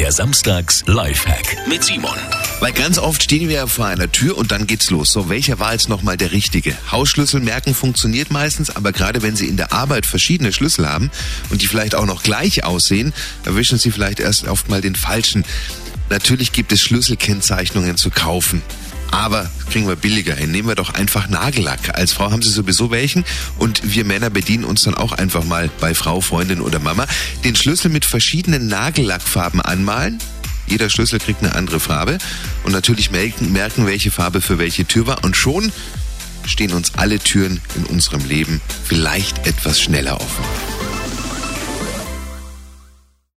Der Samstags Lifehack mit Simon. Weil ganz oft stehen wir ja vor einer Tür und dann geht's los. So, welcher war jetzt nochmal der richtige? Hausschlüssel merken funktioniert meistens, aber gerade wenn Sie in der Arbeit verschiedene Schlüssel haben und die vielleicht auch noch gleich aussehen, erwischen Sie vielleicht erst oft mal den falschen. Natürlich gibt es Schlüsselkennzeichnungen zu kaufen. Aber kriegen wir billiger hin. Nehmen wir doch einfach Nagellack. Als Frau haben Sie sowieso welchen und wir Männer bedienen uns dann auch einfach mal bei Frau, Freundin oder Mama den Schlüssel mit verschiedenen Nagellackfarben anmalen. Jeder Schlüssel kriegt eine andere Farbe und natürlich merken, merken, welche Farbe für welche Tür war und schon stehen uns alle Türen in unserem Leben vielleicht etwas schneller offen.